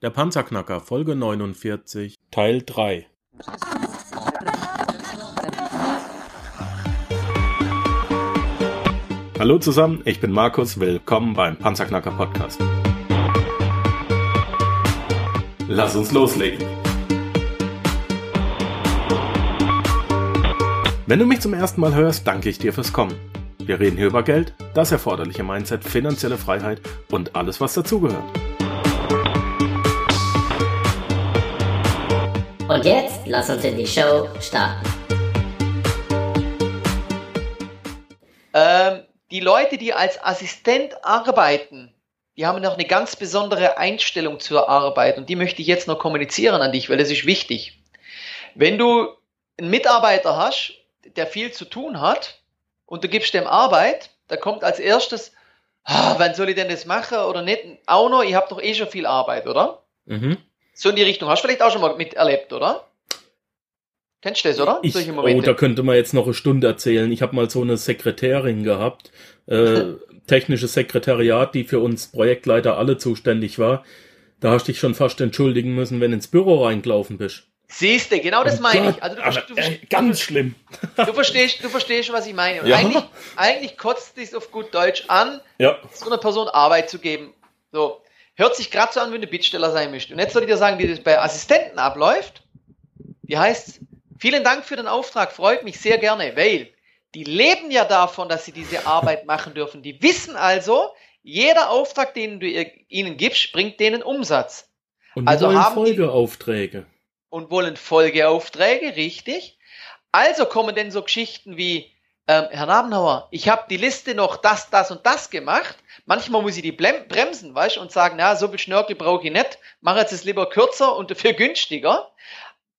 Der Panzerknacker Folge 49 Teil 3 Hallo zusammen, ich bin Markus, willkommen beim Panzerknacker Podcast. Lass uns loslegen. Wenn du mich zum ersten Mal hörst, danke ich dir fürs Kommen. Wir reden hier über Geld, das erforderliche Mindset, finanzielle Freiheit und alles, was dazugehört. Und jetzt lass uns in die Show starten. Ähm, die Leute, die als Assistent arbeiten, die haben noch eine ganz besondere Einstellung zur Arbeit und die möchte ich jetzt noch kommunizieren an dich, weil das ist wichtig. Wenn du einen Mitarbeiter hast, der viel zu tun hat und du gibst dem Arbeit, da kommt als erstes, ah, wann soll ich denn das machen oder nicht? Auch noch, ich habe doch eh schon viel Arbeit, oder? Mhm. So in die Richtung. Hast du vielleicht auch schon mal miterlebt, oder? Kennst du das, oder? Ich, oh, da könnte man jetzt noch eine Stunde erzählen. Ich habe mal so eine Sekretärin gehabt, äh, technisches Sekretariat, die für uns Projektleiter alle zuständig war. Da hast du dich schon fast entschuldigen müssen, wenn du ins Büro reingelaufen bist. Siehst du, genau das Oh meine ich. Also du, aber, du, äh, ganz schlimm. du, verstehst, du verstehst, was ich meine. Ja. eigentlich, eigentlich kotzt es auf gut Deutsch an, Ja, so einer Person Arbeit zu geben. So, hört sich gerade so an, wenn du Bittsteller sein möchtest. Und jetzt soll ich dir sagen, wie das bei Assistenten abläuft. Die heißt, vielen Dank für den Auftrag, freut mich sehr gerne, weil die leben ja davon, dass sie diese Arbeit machen dürfen. Die wissen also, jeder Auftrag, den du ihnen gibst, bringt denen Umsatz. und Also wollen haben Folgeaufträge. und wollen Folgeaufträge, richtig. Also kommen denn so Geschichten wie, ähm, Herr Nabenauer, ich habe die Liste noch das, das und das gemacht. Manchmal muss ich die bremsen, weißt du, und sagen, na, so viel Schnörkel brauche ich nicht, mache jetzt es lieber kürzer und dafür günstiger.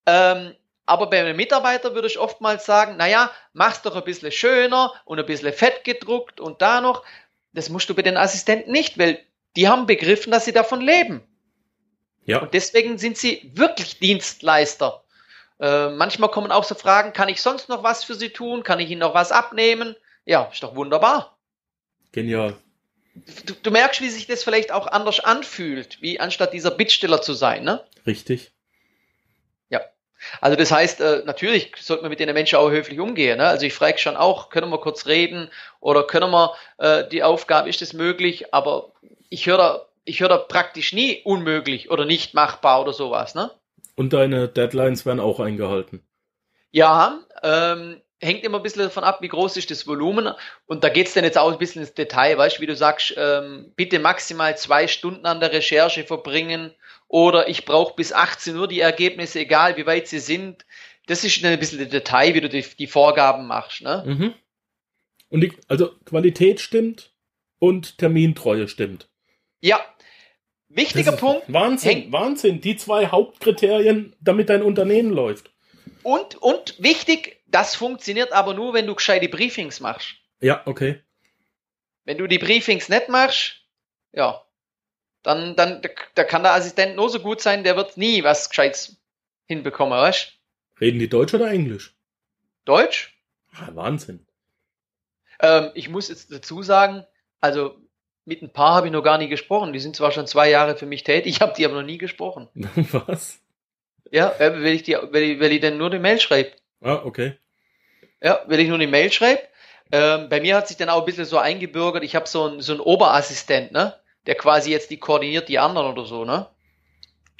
Ähm, aber bei einem Mitarbeiter würde ich oftmals sagen, naja, mach's doch ein bisschen schöner und ein bisschen fett gedruckt und da noch. Das musst du bei den Assistenten nicht, weil die haben begriffen, dass sie davon leben. Ja, Und deswegen sind sie wirklich Dienstleister. Äh, manchmal kommen auch so Fragen, kann ich sonst noch was für sie tun? Kann ich ihnen noch was abnehmen? Ja, ist doch wunderbar. genial. Du, du merkst, wie sich das vielleicht auch anders anfühlt, wie anstatt dieser Bittsteller zu sein, ne? Richtig. Ja. Also das heißt, äh, natürlich sollte man mit den Menschen auch höflich umgehen. Ne? Also ich frage schon auch, können wir kurz reden oder können wir äh, die Aufgabe, ist das möglich? Aber ich höre da, ich höre da praktisch nie unmöglich oder nicht machbar oder sowas, ne? Und deine Deadlines werden auch eingehalten. Ja, ähm, hängt immer ein bisschen davon ab, wie groß ist das Volumen. Und da geht's dann jetzt auch ein bisschen ins Detail, weißt du, wie du sagst, ähm, bitte maximal zwei Stunden an der Recherche verbringen oder ich brauche bis 18 Uhr die Ergebnisse, egal wie weit sie sind. Das ist ein bisschen das Detail, wie du die, die Vorgaben machst. Ne? Mhm. Und die, also Qualität stimmt und Termintreue stimmt. Ja, wichtiger Punkt. Wahnsinn, Hängt- Wahnsinn. Die zwei Hauptkriterien, damit dein Unternehmen läuft. Und, und wichtig, das funktioniert aber nur, wenn du gescheite Briefings machst. Ja, okay. Wenn du die Briefings nicht machst, ja, dann, dann da kann der Assistent nur so gut sein, der wird nie was Gescheites hinbekommen, weißt Reden die Deutsch oder Englisch? Deutsch? Ah, Wahnsinn. Ähm, ich muss jetzt dazu sagen, also mit ein paar habe ich noch gar nie gesprochen. Die sind zwar schon zwei Jahre für mich tätig, ich habe die aber noch nie gesprochen. Was? Ja, äh, wenn ich die, wenn ich, wenn ich denn nur die Mail schreibe. Ah, okay. Ja, wenn ich nur eine Mail schreibe. Ähm, bei mir hat sich dann auch ein bisschen so eingebürgert, ich habe so einen so einen Oberassistent, ne? Der quasi jetzt die koordiniert die anderen oder so, ne?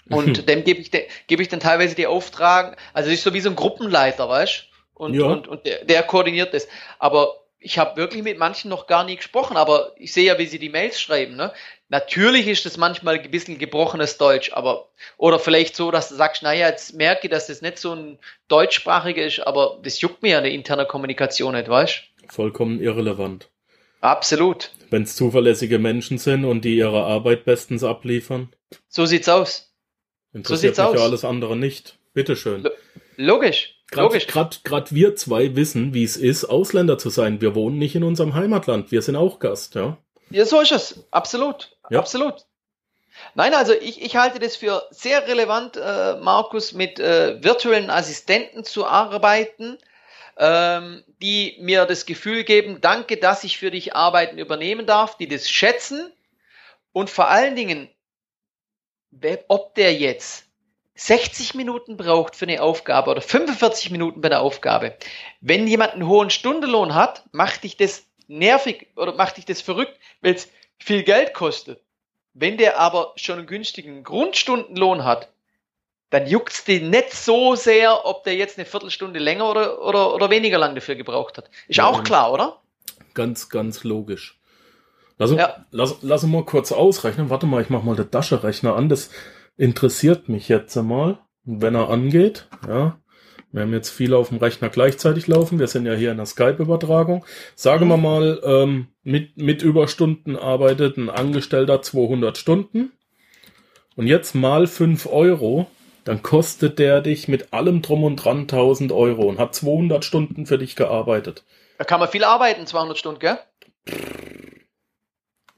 Und dem gebe ich, de- gebe ich dann teilweise die Auftragen, also das ist so wie so ein Gruppenleiter, weißt Und, Ja. und, und der, der koordiniert das. Aber ich habe wirklich mit manchen noch gar nie gesprochen, aber ich sehe ja, wie sie die Mails schreiben, ne? Natürlich ist das manchmal ein bisschen gebrochenes Deutsch, aber, oder vielleicht so, dass du sagst, naja, jetzt merke ich, dass das nicht so ein deutschsprachiger ist, aber das juckt mir ja eine interne Kommunikation nicht, weißt Vollkommen irrelevant. Absolut. Wenn es zuverlässige Menschen sind und die ihre Arbeit bestens abliefern, So sieht's aus. interessiert sieht's mich aus. ja alles andere nicht. Bitteschön. Lo- Logisch. Gerade Logisch. grad wir zwei wissen, wie es ist, Ausländer zu sein. Wir wohnen nicht in unserem Heimatland. Wir sind auch Gast, ja. Ja, so ist es. Absolut. Ja. Absolut. Nein, also ich, ich halte das für sehr relevant, äh, Markus, mit äh, virtuellen Assistenten zu arbeiten, ähm, die mir das Gefühl geben, danke, dass ich für dich Arbeiten übernehmen darf, die das schätzen und vor allen Dingen ob der jetzt 60 Minuten braucht für eine Aufgabe oder 45 Minuten bei der Aufgabe. Wenn jemand einen hohen Stundenlohn hat, macht dich das nervig oder macht dich das verrückt, weil es viel Geld kostet. Wenn der aber schon einen günstigen Grundstundenlohn hat, dann juckt's den nicht so sehr, ob der jetzt eine Viertelstunde länger oder, oder, oder weniger lang dafür gebraucht hat. Ist Ja, auch klar, oder? Ganz, ganz logisch. Lass, Ja. lass, lass uns mal kurz ausrechnen. Warte mal, ich mach mal den Taschenrechner an. Das interessiert mich jetzt mal, wenn er angeht. Ja. Wir haben jetzt viele auf dem Rechner gleichzeitig laufen. Wir sind ja hier in der Skype-Übertragung. Sagen Mhm. wir mal, ähm, mit, mit Überstunden arbeitet ein Angestellter 200 Stunden. Und jetzt mal 5 Euro. Dann kostet der dich mit allem drum und dran 1000 Euro und hat 200 Stunden für dich gearbeitet. Da kann man viel arbeiten, 200 Stunden, gell?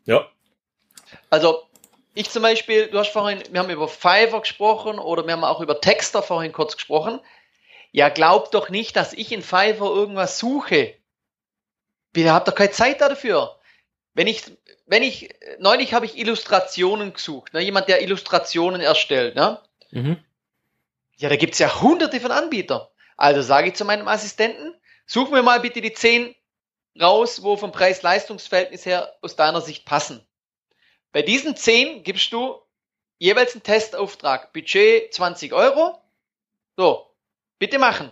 Ja, Also, ich zum Beispiel, du hast vorhin, wir haben über Fiverr gesprochen oder wir haben auch über Texter vorhin kurz gesprochen. Ja, glaub doch nicht, dass ich in Fiverr irgendwas suche. Wir habt doch keine Zeit dafür. Wenn ich, wenn ich, neulich habe ich Illustrationen gesucht, ne? jemand, der Illustrationen erstellt, ne? Mhm. Ja, da gibt's ja hunderte von Anbietern. Also sage ich zu meinem Assistenten, such mir mal bitte die zehn raus, wo vom Preis-Leistungs-Verhältnis her aus deiner Sicht passen. Bei diesen zehn gibst du jeweils einen Testauftrag. Budget 20 Euro. So, bitte machen.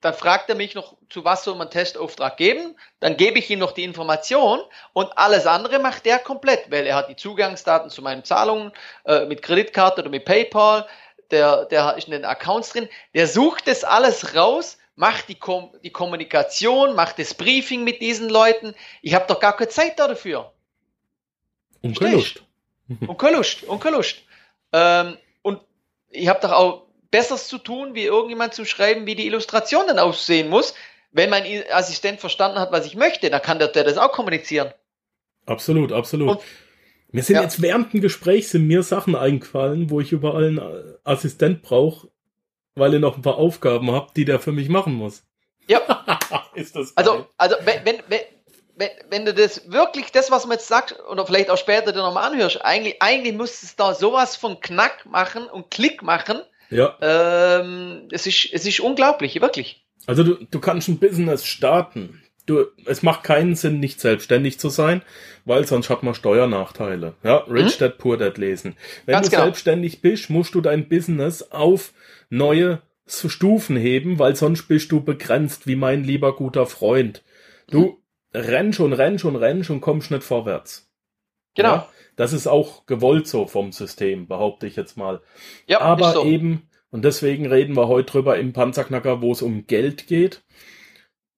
Dann fragt er mich noch, zu was soll man Testauftrag geben. Dann gebe ich ihm noch die Information und alles andere macht der komplett, weil er hat die Zugangsdaten zu meinen Zahlungen äh, mit Kreditkarte oder mit PayPal. Der, der ist in den Accounts drin. Der sucht das alles raus, macht die, Kom die Kommunikation, macht das Briefing mit diesen Leuten. Ich habe doch gar keine Zeit da dafür. Und Versteh keine ich. Lust. Und keine Lust, und keine Lust. Ähm, und ich habe doch auch Besseres zu tun, wie irgendjemand zu schreiben, wie die Illustration dann aussehen muss. Wenn mein Assistent verstanden hat, was ich möchte, dann kann der, der das auch kommunizieren. Absolut, absolut. Und- mir sind ja. jetzt während dem Gespräch sind mir Sachen eingefallen, wo ich überall einen Assistent brauche, weil ich noch ein paar Aufgaben habe, die der für mich machen muss. Ja, Ist das geil. also, also wenn, wenn, wenn, wenn, wenn du das wirklich, das, was man jetzt sagt, oder vielleicht auch später dir nochmal anhörst, eigentlich, eigentlich müsste es da sowas von Knack machen und Klick machen. ja, Ähm, es, ist, es ist unglaublich, wirklich. also du, du kannst ein Business starten. Du, es macht keinen Sinn, nicht selbstständig zu sein, weil sonst hat man Steuernachteile. Ja, Rich Dad Poor Dad lesen. Wenn Mhm. Ganz du genau. selbstständig bist, musst du dein Business auf neue Stufen heben, weil sonst bist du begrenzt, wie mein lieber guter Freund. Du rennst und rennst und rennst und kommst nicht vorwärts. Genau. Ja, das ist auch gewollt so vom System, behaupte ich jetzt mal. Ja, Aber so. eben, und deswegen reden wir heute drüber im Panzerknacker, wo es um Geld geht.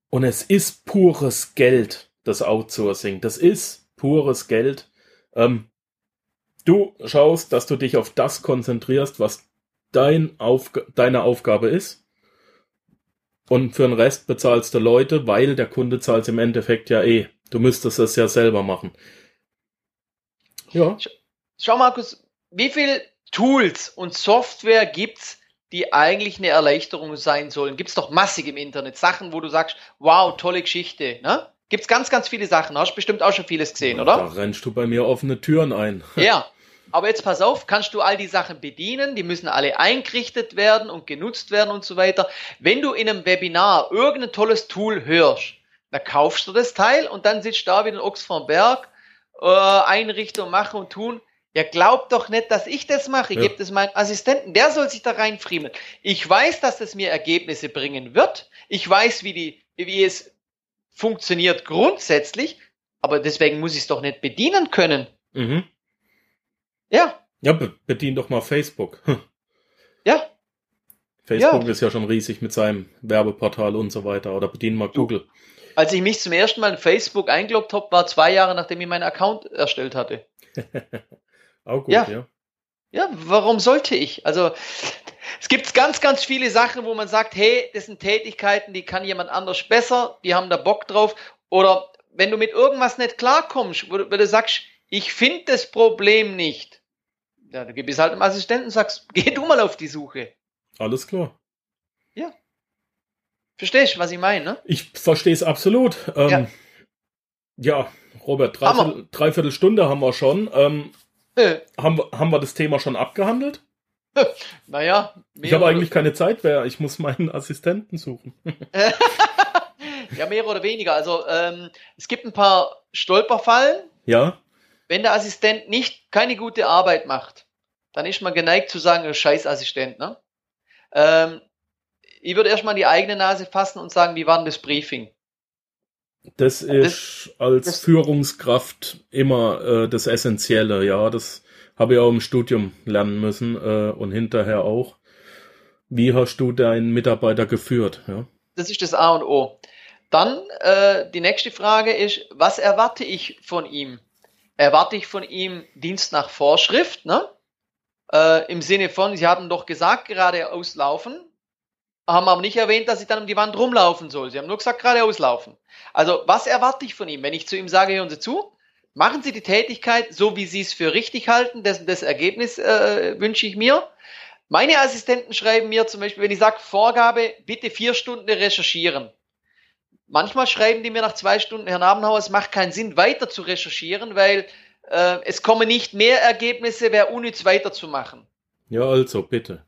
Und es ist pures Geld, das Outsourcing. Das ist pures Geld. Ähm, du schaust, dass du dich auf das konzentrierst, was dein Aufg deine Aufgabe ist. Und für den Rest bezahlst du Leute, weil der Kunde zahlt im Endeffekt ja eh. Du müsstest es ja selber machen. Ja. Schau, Markus, wie viel Tools und Software gibt's, die eigentlich eine Erleichterung sein sollen? Gibt's doch massig im Internet. Sachen, wo du sagst, wow, tolle Geschichte. Ne? Gibt's ganz, ganz viele Sachen. Hast bestimmt auch schon vieles gesehen, Da oder? rennst du bei mir offene Türen ein. Ja. Aber jetzt pass auf, kannst du all die Sachen bedienen, die müssen alle eingerichtet werden und genutzt werden und so weiter. Wenn du in einem Webinar irgendein tolles Tool hörst, dann kaufst du das Teil und dann sitzt da wieder ein Ochs vom Berg, äh, einrichten und machen und tun. Ja, glaub doch nicht, dass ich das mache. Ich Ja. gebe das meinem Assistenten. Der soll sich da reinfriemeln. Ich weiß, dass das mir Ergebnisse bringen wird. Ich weiß, wie die, wie es funktioniert grundsätzlich. Aber deswegen muss ich es doch nicht bedienen können. Mhm. Ja, Ja, be bedien doch mal Facebook. Hm. ja. Facebook Ja. ist ja schon riesig mit seinem Werbeportal und so weiter. Oder bedien mal Google. Als ich mich zum ersten Mal in Facebook eingeloggt habe, war zwei Jahre, nachdem ich meinen Account erstellt hatte. Auch gut, Ja. ja. Ja, warum sollte ich? Also, es gibt ganz, ganz viele Sachen, wo man sagt, hey, das sind Tätigkeiten, die kann jemand anders besser, die haben da Bock drauf. Oder wenn du mit irgendwas nicht klarkommst, wo du, wo du sagst, ich finde das Problem nicht, ja, dann gib es halt dem Assistenten und sagst, geh du mal auf die Suche. Alles klar. Verstehst du, was ich meine, ne? Ich verstehe es absolut. Ähm, ja. Robert, dreiviertel, dreiviertel Stunde haben wir schon. Ähm, haben, wir- haben wir das Thema schon abgehandelt? naja, Ich habe eigentlich keine Zeit mehr. Ich muss meinen Assistenten suchen. ja, mehr oder weniger. Also ähm, es gibt ein paar Stolperfallen. Ja, Wenn der Assistent nicht keine gute Arbeit macht, dann ist man geneigt zu sagen, scheiß Assistent. Ne? Ähm, ich würde erstmal die eigene Nase fassen und sagen, wie war denn das Briefing? das ist als das- Führungskraft immer äh, das Essentielle. Ja, das habe ich auch im Studium lernen müssen äh, und hinterher auch. Wie hast du deinen Mitarbeiter geführt? Ja, Das ist das A und O. Dann äh, die nächste Frage ist, was erwarte ich von ihm? Erwarte ich von ihm Dienst nach Vorschrift? Ne? Äh, Im Sinne von, Sie haben doch gesagt, geradeaus laufen, haben aber nicht erwähnt, dass ich dann um die Wand rumlaufen soll. Sie haben nur gesagt, geradeaus laufen. Also, was erwarte ich von ihm? Wenn ich zu ihm sage, hören Sie zu, machen Sie die Tätigkeit so, wie Sie es für richtig halten, das, das Ergebnis äh, wünsche ich mir. Meine Assistenten schreiben mir zum Beispiel, wenn ich sage, Vorgabe, bitte vier Stunden recherchieren. Manchmal schreiben die mir nach zwei Stunden, Herr Nabenhauer, es macht keinen Sinn, weiter zu recherchieren, weil äh, es kommen nicht mehr Ergebnisse, wäre unnütz weiterzumachen. ja also bitte.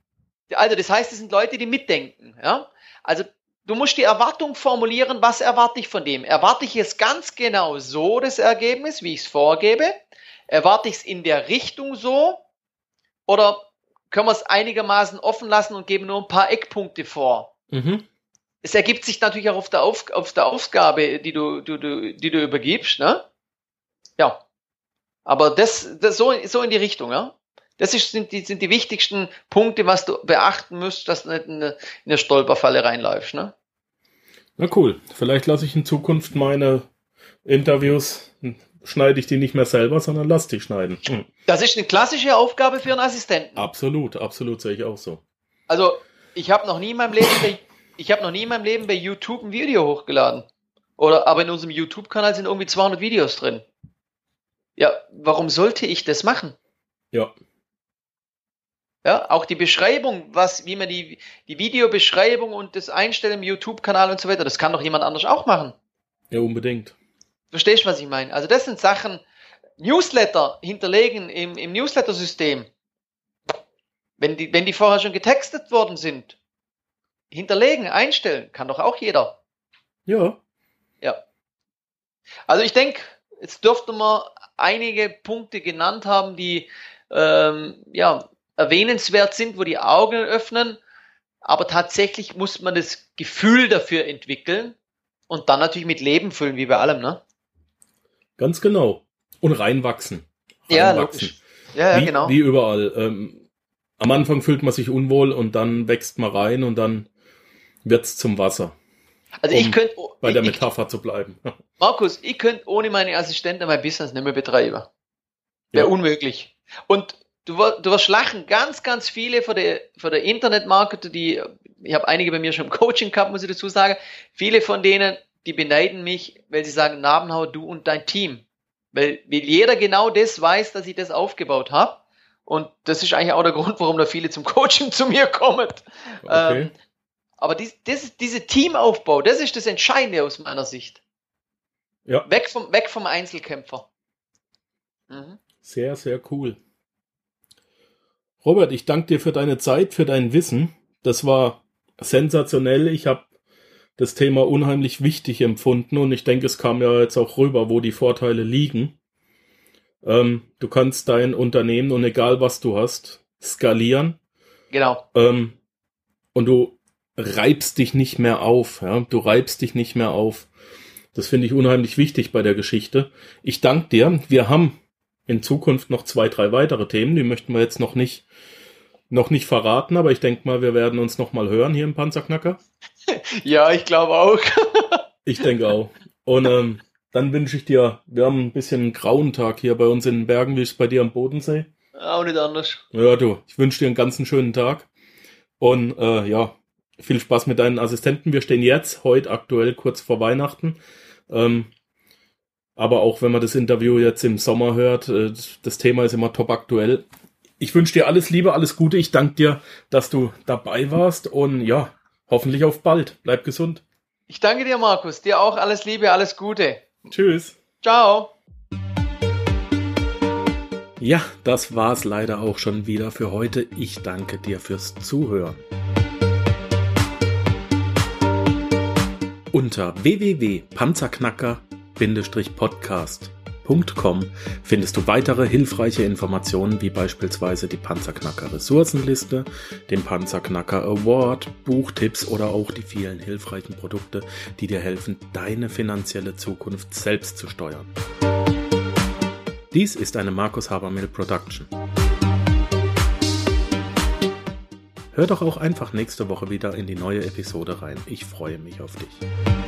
Also das heißt, es sind Leute, die mitdenken. Ja? Also du musst die Erwartung formulieren, was erwarte ich von dem? Erwarte ich es ganz genau so, das Ergebnis, wie ich es vorgebe? Erwarte ich es in der Richtung so? Oder können wir es einigermaßen offen lassen und geben nur ein paar Eckpunkte vor? Mhm. Es ergibt sich natürlich auch auf der, auf, auf der Aufgabe, die du, du, du, die du übergibst. Ne? Ja. Aber das, das so, so in die Richtung, ja. Das ist, sind, die, sind die wichtigsten Punkte, was du beachten musst, dass du nicht in eine, in eine Stolperfalle reinläufst. Ne? Na cool. Vielleicht lasse ich in Zukunft meine Interviews, hm, schneide ich die nicht mehr selber, sondern lass die schneiden. Hm. Das ist eine klassische Aufgabe für einen Assistenten. Absolut, absolut sehe ich auch so. Also, ich habe noch nie in meinem Leben bei, ich habe noch nie in meinem Leben bei YouTube ein Video hochgeladen. Oder, aber in unserem YouTube-Kanal sind irgendwie 200 Videos drin. Ja, warum sollte ich das machen? Ja, Ja, auch die Beschreibung, was, wie man die, die Videobeschreibung und das Einstellen im YouTube-Kanal und so weiter, das kann doch jemand anders auch machen. ja unbedingt. Verstehst du, was ich meine? Also das sind Sachen, Newsletter hinterlegen im, im Newsletter-System. Wenn die, wenn die vorher schon getextet worden sind, hinterlegen, einstellen, kann doch auch jeder. Ja, Ja. Also ich denke, jetzt dürfte man einige Punkte genannt haben, die ähm, ja, erwähnenswert sind, wo die Augen öffnen. Aber tatsächlich muss man das Gefühl dafür entwickeln und dann natürlich mit Leben füllen, wie bei allem, ne? ganz genau. Und reinwachsen. Ja, Reinwachsen. logisch. Ja, ja, wie, genau. wie überall. Ähm, am Anfang fühlt man sich unwohl und dann wächst man rein und dann wird's zum Wasser. Also um ich könnte, Bei der ich, Metapher zu bleiben. Markus, ich könnte ohne meine Assistenten mein Business nicht mehr betreiben. Wäre Ja. unmöglich. Und du, du wirst lachen, ganz, ganz viele von der, von der Internetmarketer, die, ich habe einige bei mir schon im Coaching gehabt, muss ich dazu sagen, viele von denen, die beneiden mich, weil sie sagen, Nabenhau, du und dein Team. Weil, weil jeder genau das weiß, dass ich das aufgebaut habe. Und das ist eigentlich auch der Grund, warum da viele zum Coaching zu mir kommen. Okay. Ähm, aber dies, das, diese Teamaufbau, das ist das Entscheidende aus meiner Sicht. Ja. Weg vom, weg vom Einzelkämpfer. Mhm. Sehr, sehr cool. Robert, ich danke dir für deine Zeit, für dein Wissen. Das war sensationell. Ich habe das Thema unheimlich wichtig empfunden und ich denke, es kam ja jetzt auch rüber, wo die Vorteile liegen. Ähm, du kannst dein Unternehmen und egal was du hast, skalieren Genau. ähm, und du reibst dich nicht mehr auf. Ja? Du reibst dich nicht mehr auf. Das finde ich unheimlich wichtig bei der Geschichte. Ich danke dir. Wir haben in Zukunft noch zwei, drei weitere Themen. Die möchten wir jetzt noch nicht, noch nicht verraten, aber ich denke mal, wir werden uns noch mal hören hier im Panzerknacker. Ja, ich glaube auch. Ich denke auch. Und ähm, dann wünsche ich dir, wir haben ein bisschen einen grauen Tag hier bei uns in den Bergen, wie ist es bei dir am Bodensee? auch nicht anders. Ja, du, ich wünsche dir einen ganzen schönen Tag. Und äh, ja, viel Spaß mit deinen Assistenten. Wir stehen jetzt, heute aktuell, kurz vor Weihnachten. Ähm, aber auch wenn man das Interview jetzt im Sommer hört, äh, das Thema ist immer top aktuell. Ich wünsche dir alles Liebe, alles Gute. Ich danke dir, dass du dabei warst. Und ja, hoffentlich auf bald. Bleib gesund. Ich danke dir, Markus. Dir auch alles Liebe, alles Gute. Tschüss. Ciao. Ja, das war's leider auch schon wieder für heute. Ich danke dir fürs Zuhören. Unter www.panzerknacker-podcast.com findest du weitere hilfreiche Informationen wie beispielsweise die Panzerknacker Ressourcenliste, den Panzerknacker Award, Buchtipps oder auch die vielen hilfreichen Produkte, die dir helfen, deine finanzielle Zukunft selbst zu steuern. Dies ist eine Markus Habermill Production. Hör doch auch einfach nächste Woche wieder in die neue Episode rein. Ich freue mich auf dich.